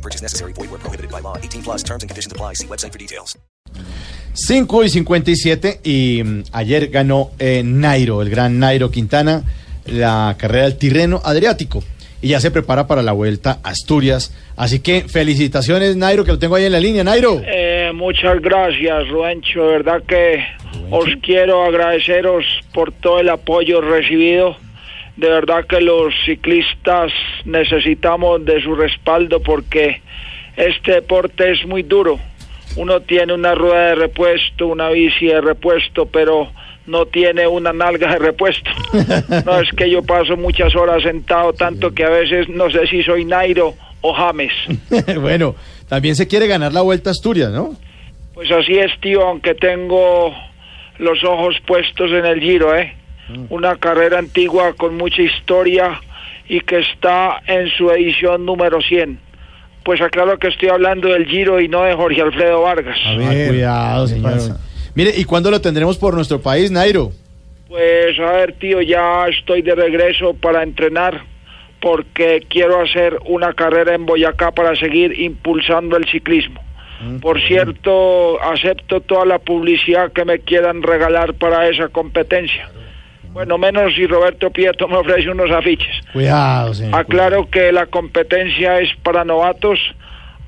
No purchase necessary. Void where prohibited by law. 18 plus terms and conditions apply. See website for details. 5 y 57 y mm, ayer ganó eh, Nairo, el gran Nairo Quintana, la carrera del Tirreno Adriático y ya se prepara para la vuelta a Asturias. Así que felicitaciones Nairo, que lo tengo ahí en la línea. Nairo. Eh, muchas gracias, Ruencho. De verdad que os quiero agradeceros por todo el apoyo recibido. De verdad que los ciclistas necesitamos de su respaldo porque este deporte es muy duro. Uno tiene una rueda de repuesto, una bici de repuesto, pero no tiene una nalga de repuesto. No es que yo paso muchas horas sentado, tanto que a veces no sé si soy Nairo o James. bueno, también se quiere ganar la vuelta a Asturias, ¿no? Pues así es, tío, aunque tengo los ojos puestos en el Giro, ¿eh? Una carrera antigua con mucha historia y que está en su edición número 100. Pues aclaro que estoy hablando del Giro y no de Jorge Alfredo Vargas. A ver, cuidado, señor. Mire, ¿y cuándo lo tendremos por nuestro país, Nairo? Pues a ver, tío, ya estoy de regreso para entrenar porque quiero hacer una carrera en Boyacá para seguir impulsando el ciclismo. Por cierto, acepto toda la publicidad que me quieran regalar para esa competencia. Bueno, menos si Roberto Prieto me ofrece unos afiches. Cuidado, señor. Aclaro que la competencia es para novatos,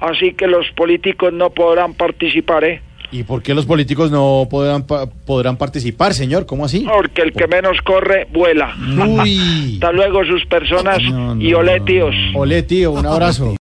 así que los políticos no podrán participar, ¿eh? ¿Y por qué los políticos no podrán, podrán participar, señor? ¿Cómo así? Porque el que menos corre, vuela. Uy. Hasta luego sus personas No, no, y olé, tíos. Olé, tío, un abrazo.